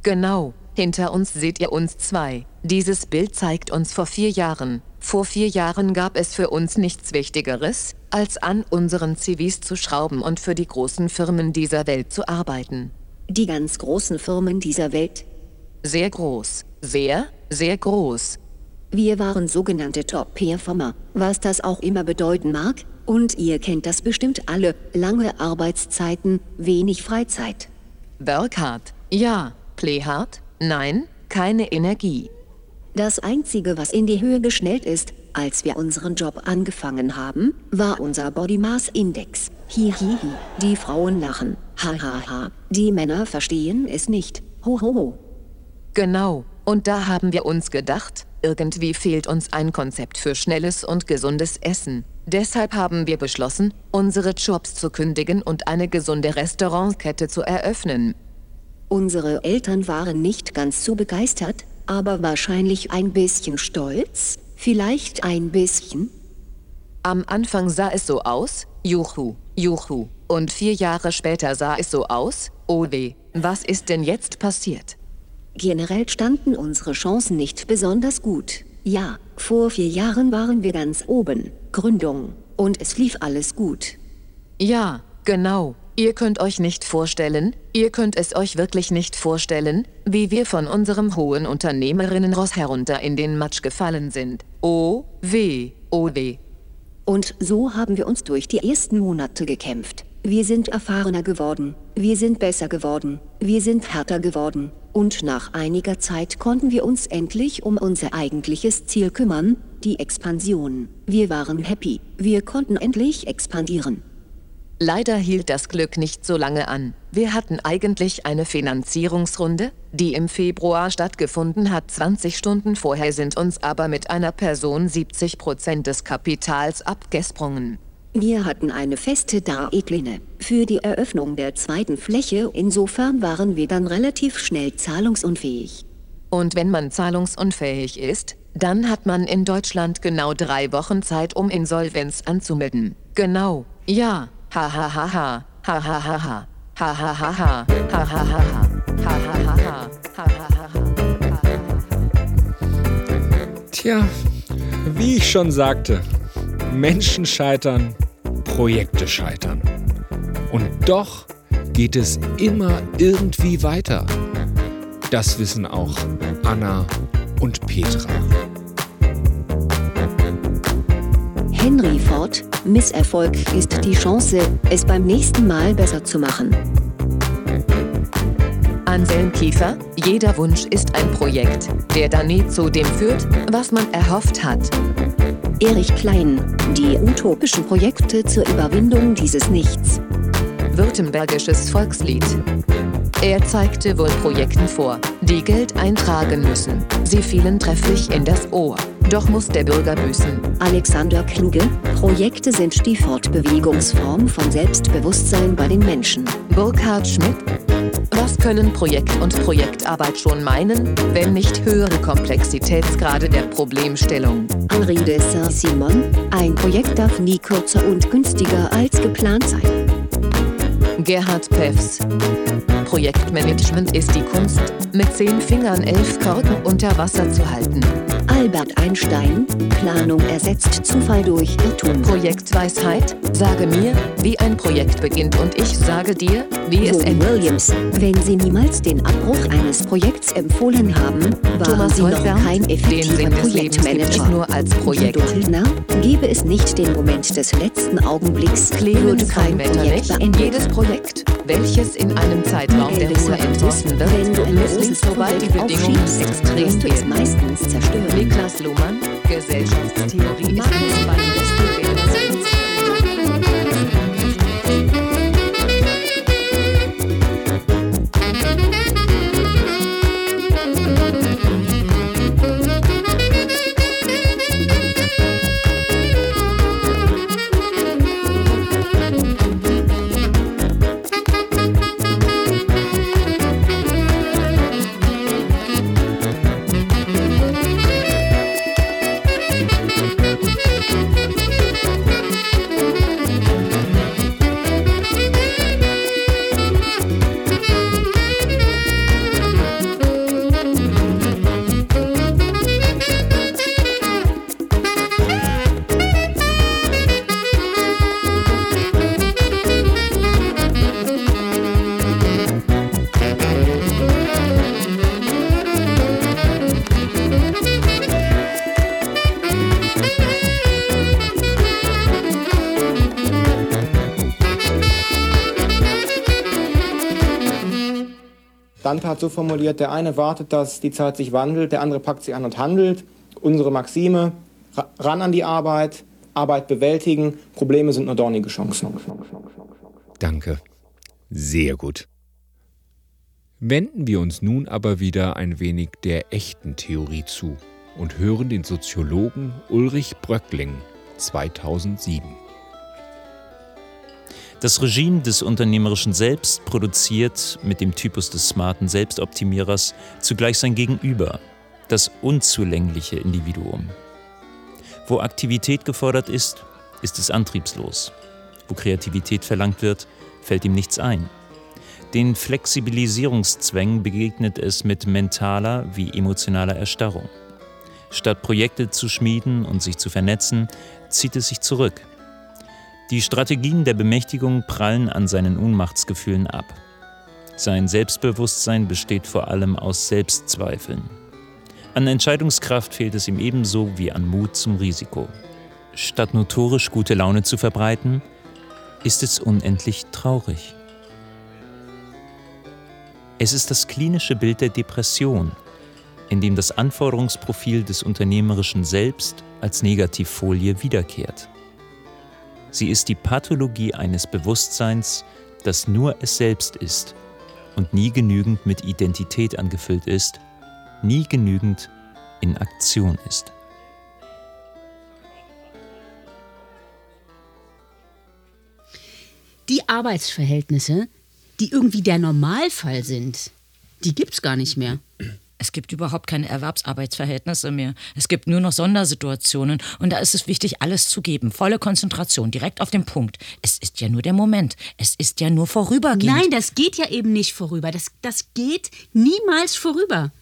Genau, hinter uns seht ihr uns zwei. Dieses Bild zeigt uns vor vier Jahren. Vor vier Jahren gab es für uns nichts Wichtigeres, als an unseren CVs zu schrauben und für die großen Firmen dieser Welt zu arbeiten. Die ganz großen Firmen dieser Welt. Sehr groß. Sehr, sehr groß. Wir waren sogenannte Top-Performer, was das auch immer bedeuten mag, und ihr kennt das bestimmt alle, lange Arbeitszeiten, wenig Freizeit. Work hard. Ja. Play hard? Nein, keine Energie. Das Einzige, was in die Höhe geschnellt ist, als wir unseren Job angefangen haben, war unser Body Mass Index. Hihihi, die Frauen lachen. Hahaha, ha, ha. die Männer verstehen es nicht. Hohoho. Ho, ho. Genau, und da haben wir uns gedacht, irgendwie fehlt uns ein Konzept für schnelles und gesundes Essen. Deshalb haben wir beschlossen, unsere Jobs zu kündigen und eine gesunde Restaurantkette zu eröffnen. Unsere Eltern waren nicht ganz so begeistert, aber wahrscheinlich ein bisschen stolz, vielleicht ein bisschen. Am Anfang sah es so aus, juhu, juhu, und vier Jahre später sah es so aus, oh weh, was ist denn jetzt passiert? Generell standen unsere Chancen nicht besonders gut. Ja, vor vier Jahren waren wir ganz oben, Gründung, und es lief alles gut. Ja, genau. Ihr könnt euch nicht vorstellen, ihr könnt es euch wirklich nicht vorstellen, wie wir von unserem hohen Unternehmerinnenross herunter in den Matsch gefallen sind. Oh, weh, oh weh. Und so haben wir uns durch die ersten Monate gekämpft. Wir sind erfahrener geworden, wir sind besser geworden, wir sind härter geworden, und nach einiger Zeit konnten wir uns endlich um unser eigentliches Ziel kümmern, die Expansion. Wir waren happy, wir konnten endlich expandieren. Leider hielt das Glück nicht so lange an. Wir hatten eigentlich eine Finanzierungsrunde, die im Februar stattgefunden hat. 20 Stunden vorher sind uns aber mit einer Person 70 Prozent des Kapitals abgesprungen. Wir hatten eine feste Deadline für die Eröffnung der zweiten Fläche, insofern waren wir dann relativ schnell zahlungsunfähig. Und wenn man zahlungsunfähig ist, dann hat man in Deutschland genau drei Wochen Zeit, um Insolvenz anzumelden. Genau, ja, Ha ha ha ha. Ha ha ha ha. Ha ha ha ha. Ha ha ha ha. Ha ha ha ha. Ha ha ha ha. Tja, wie ich schon sagte, Menschen scheitern, Projekte scheitern. Und doch geht es immer irgendwie weiter. Das wissen auch Anna und Petra. Henry Ford, Misserfolg ist die Chance, es beim nächsten Mal besser zu machen. Anselm Kiefer, jeder Wunsch ist ein Projekt, der dann nie zu dem führt, was man erhofft hat. Erich Klein, die utopischen Projekte zur Überwindung dieses Nichts. Württembergisches Volkslied. Er zeigte wohl Projekten vor, die Geld eintragen müssen. Sie fielen trefflich in das Ohr. Doch muss der Bürger büßen. Alexander Kluge, Projekte sind die Fortbewegungsform von Selbstbewusstsein bei den Menschen. Burkhard Schmidt. Was können Projekt und Projektarbeit schon meinen, wenn nicht höhere Komplexitätsgrade der Problemstellung? Henri de Saint-Simon, ein Projekt darf nie kürzer und günstiger als geplant sein. Gerhard Peffs. Projektmanagement ist die Kunst, mit zehn Fingern elf Korken unter Wasser zu halten. Albert Einstein, Planung ersetzt Zufall durch Irrtum. Projektweisheit, sage mir, wie ein Projekt beginnt und ich sage dir, wie es endet. Williams, wenn Sie niemals den Abbruch eines Projekts empfohlen haben, waren Thomas Sie noch Holzberg, kein den effektiver Projektmanager. nur als Projekt. Hildner, gäbe es nicht den Moment des letzten Augenblicks, Clemens kein Projekt beendet. jedes Projekt, welches in einem Zeitraum der Ruhe entworfen Santos, wenn du wird, ein großes sobald die Projekt Bedingungen extrem werden. meistens zerstören. Niklas Luhmann, Gesellschaftstheorie Markus das Dante hat so formuliert, der eine wartet, dass die Zeit sich wandelt, der andere packt sie an und handelt. Unsere Maxime, ra- ran an die Arbeit, Arbeit bewältigen, Probleme sind nur dornige Chancen. Danke. Sehr gut. Wenden wir uns nun aber wieder ein wenig der echten Theorie zu und hören den Soziologen Ulrich Bröckling 2007. Das Regime des unternehmerischen Selbst produziert mit dem Typus des smarten Selbstoptimierers zugleich sein Gegenüber, das unzulängliche Individuum. Wo Aktivität gefordert ist, ist es antriebslos. Wo Kreativität verlangt wird, fällt ihm nichts ein. Den Flexibilisierungszwängen begegnet es mit mentaler wie emotionaler Erstarrung. Statt Projekte zu schmieden und sich zu vernetzen, zieht es sich zurück. Die Strategien der Bemächtigung prallen an seinen Ohnmachtsgefühlen ab. Sein Selbstbewusstsein besteht vor allem aus Selbstzweifeln. An Entscheidungskraft fehlt es ihm ebenso wie an Mut zum Risiko. Statt notorisch gute Laune zu verbreiten, ist es unendlich traurig. Es ist das klinische Bild der Depression, in dem das Anforderungsprofil des unternehmerischen Selbst als Negativfolie wiederkehrt. Sie ist die Pathologie eines Bewusstseins, das nur es selbst ist und nie genügend mit Identität angefüllt ist, nie genügend in Aktion ist. Die Arbeitsverhältnisse, die irgendwie der Normalfall sind, die gibt's gar nicht mehr. Es gibt überhaupt keine Erwerbsarbeitsverhältnisse mehr. Es gibt nur noch Sondersituationen und da ist es wichtig, alles zu geben. Volle Konzentration, direkt auf den Punkt. Es ist ja nur der Moment. Es ist ja nur vorübergehend. Nein, das geht ja eben nicht vorüber. Das, das geht niemals vorüber.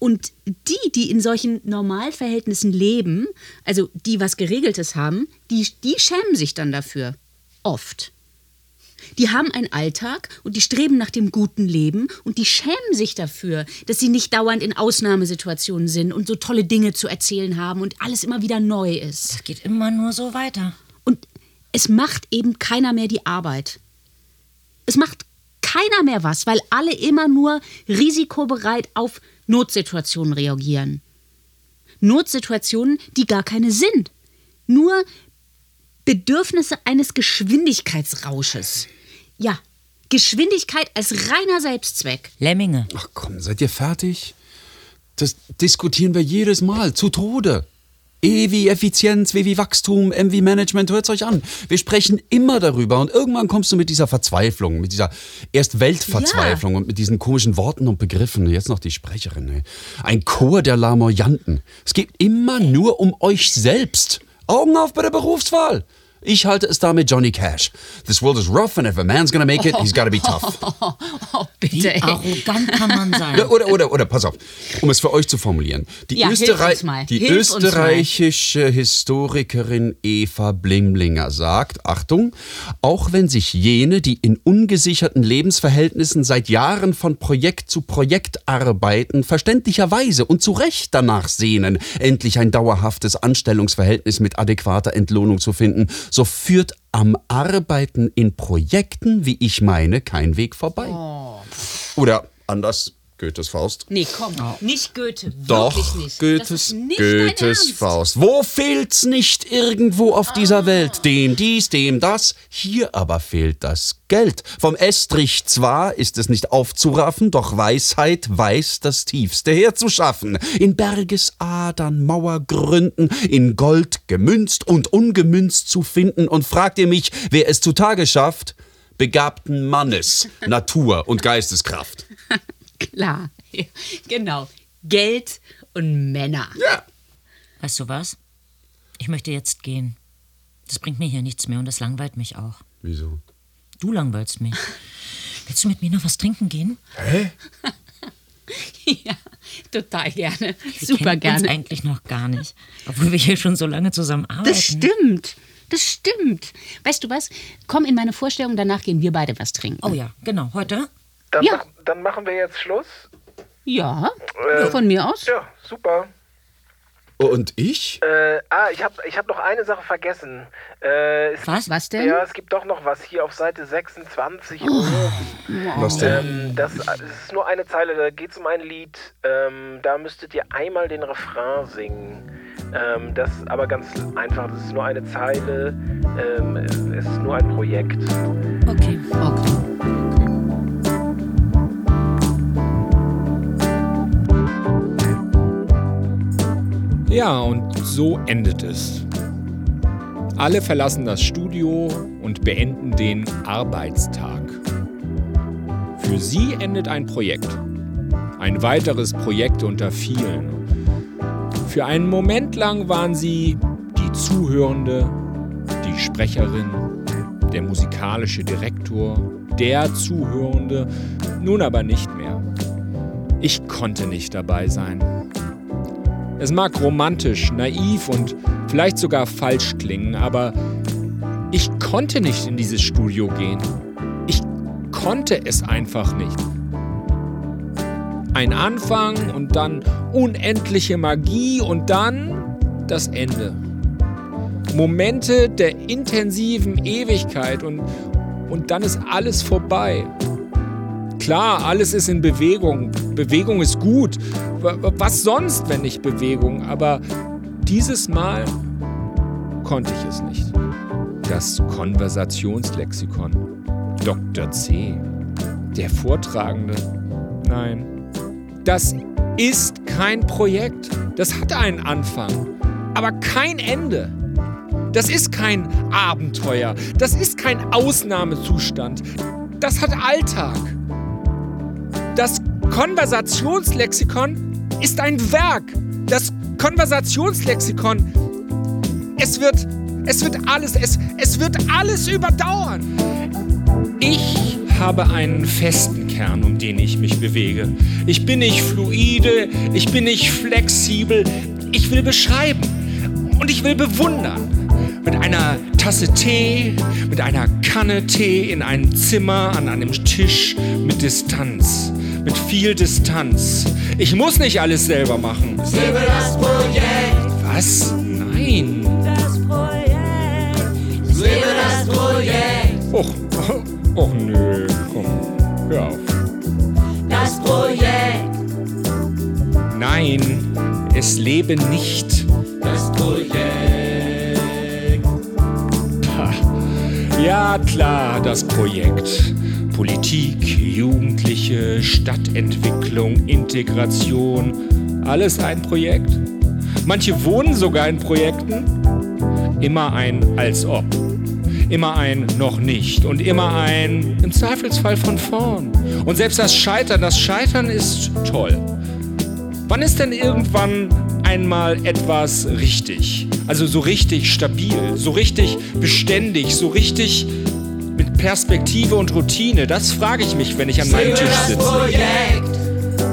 Und die, die in solchen Normalverhältnissen leben, also die was Geregeltes haben, die, die schämen sich dann dafür. Oft. Die haben einen Alltag und die streben nach dem guten Leben und die schämen sich dafür, dass sie nicht dauernd in Ausnahmesituationen sind und so tolle Dinge zu erzählen haben und alles immer wieder neu ist. Das geht immer nur so weiter. Und es macht eben keiner mehr die Arbeit. Es macht keiner mehr was, weil alle immer nur risikobereit auf Notsituationen reagieren. Notsituationen, die gar keine sind. Nur Bedürfnisse eines Geschwindigkeitsrausches. Ja, Geschwindigkeit als reiner Selbstzweck. Lemminge. Ach komm, seid ihr fertig? Das diskutieren wir jedes Mal, zu Tode. E wie Effizienz, W wie Wachstum, M wie Management, hört's euch an. Wir sprechen immer darüber und irgendwann kommst du mit dieser Verzweiflung, mit dieser Erst-Weltverzweiflung und mit diesen komischen Worten und Begriffen. Jetzt noch die Sprecherin. Ey. Ein Chor der Lamoyanten. Es geht immer nur um euch selbst. Augen auf bei der Berufswahl. Ich halte es da mit Johnny Cash. This world is rough and if a man's gonna make it, he's gotta be tough. [LAUGHS] Oh, bitte. Wie arrogant kann man sein? Oder, oder, oder, pass auf, um es für euch zu formulieren. Die, Ja, hilf Österrei- uns mal. die Hilf uns mal. österreichische Historikerin Eva Blimblinger sagt, Achtung, auch wenn sich jene, die in ungesicherten Lebensverhältnissen seit Jahren von Projekt zu Projekt arbeiten, verständlicherweise und zu Recht danach sehnen, endlich ein dauerhaftes Anstellungsverhältnis mit adäquater Entlohnung zu finden, so führt am Arbeiten in Projekten, wie ich meine, kein Weg vorbei. Oder anders, Goethes Faust. Nee, komm, nicht Goethe. Doch, wirklich nicht. Goethes, nicht Goethes. Faust. Wo fehlt's nicht irgendwo auf dieser Welt? Dem dies, dem das. Hier aber fehlt das Geld. Vom Estrich zwar ist es nicht aufzuraffen, doch Weisheit weiß das Tiefste herzuschaffen. In Bergesadern, Mauergründen, in Gold gemünzt und ungemünzt zu finden. Und fragt ihr mich, wer es zutage schafft? Begabten Mannes, Natur und Geisteskraft. [LAUGHS] Klar, ja, [LAUGHS] genau. Geld und Männer. Ja. Weißt du was? Ich möchte jetzt gehen. Das bringt mir hier nichts mehr und das langweilt mich auch. Wieso? Du langweilst mich. Willst du mit mir noch was trinken gehen? Hä? [LAUGHS] ja, total gerne. Wir Super gerne. Uns eigentlich noch gar nicht. Obwohl wir hier schon so lange zusammen arbeiten. Das stimmt. Das stimmt. Weißt du was? Komm in meine Vorstellung, danach gehen wir beide was trinken. Oh ja, genau. Heute? Dann, Ja. mach, dann machen wir jetzt Schluss. Ja, Äh, von mir aus. Ja, super. Und ich? Äh, ah, ich habe ich hab noch eine Sache vergessen. Äh, es, Was? Was denn? Ja, es gibt doch noch was hier auf Seite 26. Was denn? Ähm, das, das ist nur eine Zeile, da geht es um ein Lied. Ähm, da müsstet ihr einmal den Refrain singen. Ähm, das ist aber ganz einfach, das ist nur eine Zeile. Ähm, es ist nur ein Projekt. Okay. Okay. Ja, und so endet es. Alle verlassen das Studio und beenden den Arbeitstag. Für sie endet ein Projekt. Ein weiteres Projekt unter vielen. Für einen Moment lang waren sie die Zuhörende, die Sprecherin, der musikalische Direktor, der Zuhörende, nun aber nicht mehr. Ich konnte nicht dabei sein. Es mag romantisch, naiv und vielleicht sogar falsch klingen, aber ich konnte nicht in dieses Studio gehen. Ich konnte es einfach nicht. Ein Anfang und dann unendliche Magie und dann das Ende. Momente der intensiven Ewigkeit und, und dann ist alles vorbei. Klar, alles ist in Bewegung. Bewegung ist gut. Was sonst, wenn nicht Bewegung? Aber dieses Mal konnte ich es nicht. Das Konversationslexikon. Dr. C. Der Vortragende. Nein. Das ist kein Projekt. Das hat einen Anfang, aber kein Ende. Das ist kein Abenteuer. Das ist kein Ausnahmezustand. Das hat Alltag. Das Konversationslexikon ist ein Werk. Das Konversationslexikon. Es wird, es wird alles, es, es wird alles überdauern. Ich habe einen festen Kern, um den ich mich bewege. Ich bin nicht fluide, ich bin nicht flexibel. Ich will beschreiben und ich will bewundern. Mit einer Tasse Tee, mit einer Kanne Tee in einem Zimmer an einem Tisch mit Distanz. Mit viel Distanz. Ich muss nicht alles selber machen. Lebe das Projekt, Was? Nein. das Projekt. Lebe das Projekt, Och, [LAUGHS] och nö, komm, hör auf. das Projekt. Nein, Es lebe nicht Das Projekt. Ja, klar, das Projekt. Politik, Jugendliche, Stadtentwicklung, Integration. Alles ein Projekt. Manche wohnen sogar in Projekten. Immer ein als ob. Immer ein noch nicht. Und immer ein im Zweifelsfall von vorn. Und selbst das Scheitern, das Scheitern ist toll. Wann ist denn irgendwann einmal etwas richtig? Also so richtig stabil, so richtig beständig, so richtig Perspektive und Routine. Das frage ich mich, wenn ich an meinem Tisch sitze.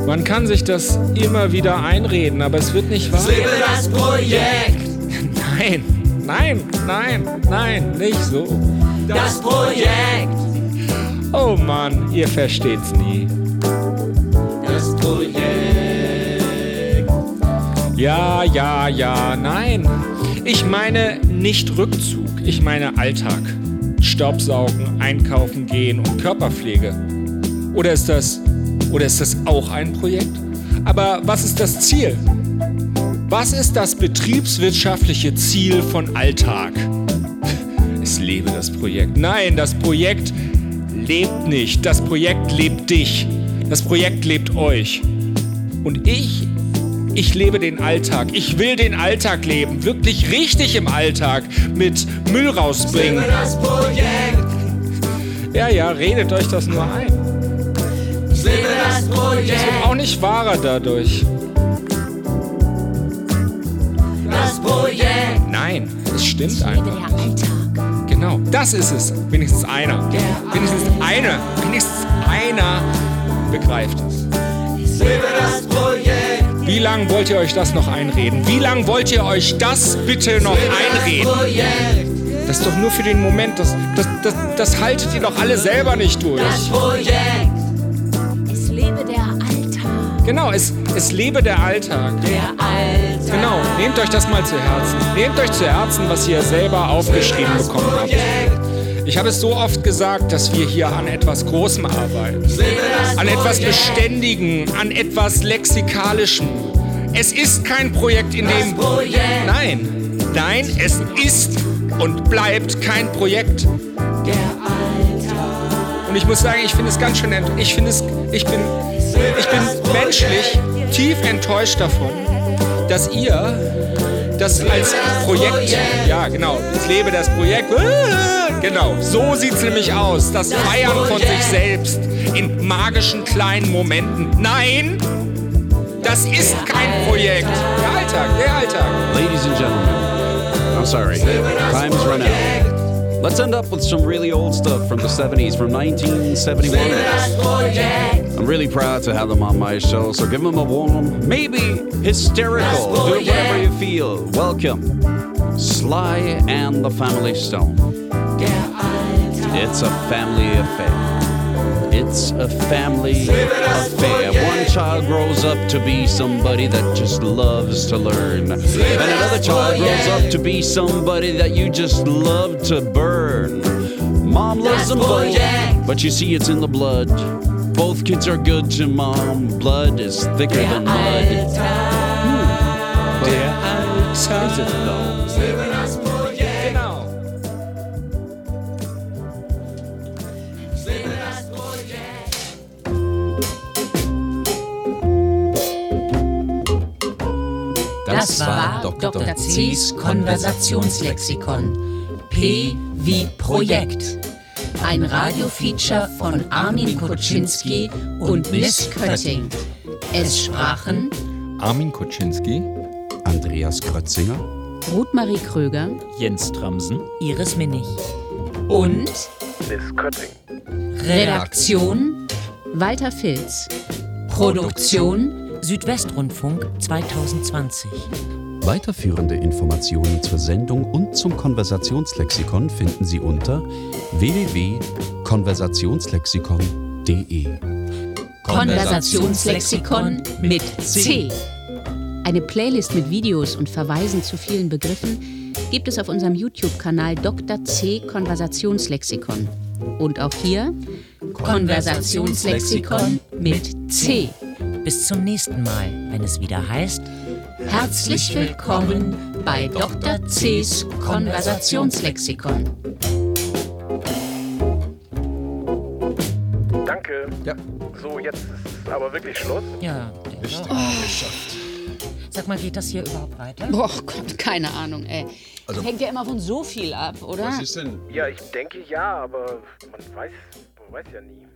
Man kann sich das immer wieder einreden, aber es wird nicht wahr. Lebe das Projekt. Nein, nein, nein, nein, nicht so. Das Projekt. Oh Mann, ihr versteht's nie. Das Projekt. Ja, ja, ja, nein. Ich meine nicht Rückzug, ich meine Alltag. Staubsaugen, einkaufen gehen und Körperpflege. Oder ist das oder ist das auch ein Projekt? Aber was ist das Ziel? Was ist das betriebswirtschaftliche Ziel von Alltag? Es lebe das Projekt. Nein, das Projekt lebt nicht. Das Projekt lebt dich. Das Projekt lebt euch. Und ich, ich lebe den Alltag. Ich will den Alltag leben. Wirklich richtig im Alltag. Mit Müll rausbringen. Lebe das Projekt. Ja, ja, redet euch das nur ein. Lebe das Es Projekt. wird auch nicht wahrer dadurch. Das Projekt. Nein, es stimmt einfach. Genau, das ist es. Wenigstens einer. Wenigstens einer. Wenigstens einer begreift es. Lebe das Projekt. Wie lange wollt ihr euch das noch einreden? Wie lange wollt ihr euch das bitte noch einreden? Das ist doch nur für den Moment. Das, das, das, das haltet ihr doch alle selber nicht durch. Das Projekt. Es lebe der Alltag. Genau, es, es lebe der Alltag. Der Alltag. Genau, nehmt euch das mal zu Herzen. Nehmt euch zu Herzen, was ihr selber aufgeschrieben bekommen habt. Ich habe es so oft gesagt, dass wir hier an etwas Großem arbeiten. An etwas Beständigen, an etwas Lexikalischem. Es ist kein Projekt, in dem... Nein, nein, es ist und bleibt kein Projekt. Und ich muss sagen, ich finde es ganz schön, ich finde es, ich bin, ich bin menschlich tief enttäuscht davon, dass ihr das als Projekt, ja genau, ich lebe das Projekt, genau, so sieht es nämlich aus, das Feiern von sich selbst in magischen kleinen Momenten. Nein, das ist kein Projekt. Der Alltag, der Alltag. Ladies and gentlemen, I'm sorry, time's run out. Let's end up with some really old stuff from the 70s, from 1971. I'm really proud to have them on my show, so give them a warm, maybe hysterical, do it whatever you feel. Welcome, Sly and the Family Stone. It's a family affair. It's a family affair. One child grows up to be somebody that just loves to learn. And another child grows up to be somebody that you just love to burn. Mom loves them both, but you see it's in the blood. Both kids are good to mom. Blood is thicker than mud. Hmm. But is it though? Das war Dr. C's Konversationslexikon. P wie Projekt. Ein Radiofeature von Armin Kuczynski und Miss Kötting. Es sprachen Armin Kuczynski, Andreas Krötzinger, Ruth-Marie Kröger, Jens Tramsen, Iris Minnig. Und Miss Kötting. Redaktion Walter Filz. Produktion Südwestrundfunk 2020. Weiterführende Informationen zur Sendung und zum Konversationslexikon finden Sie unter www.konversationslexikon.de. Konversationslexikon mit C. Eine Playlist mit Videos und Verweisen zu vielen Begriffen gibt es auf unserem YouTube-Kanal Dr. C Konversationslexikon. Und auch hier Konversationslexikon mit C. Bis zum nächsten Mal, wenn es wieder heißt Herzlich willkommen bei Dr. C's Konversationslexikon. Danke. Ja. So, jetzt ist aber wirklich Schluss. Ja. Nicht Oh. geschafft. Sag mal, geht das hier überhaupt weiter? Boah Gott, keine Ahnung, ey. Also- Hängt ja immer von so viel ab, oder? denn? Ja, ich denke ja, aber man weiß, man weiß ja nie.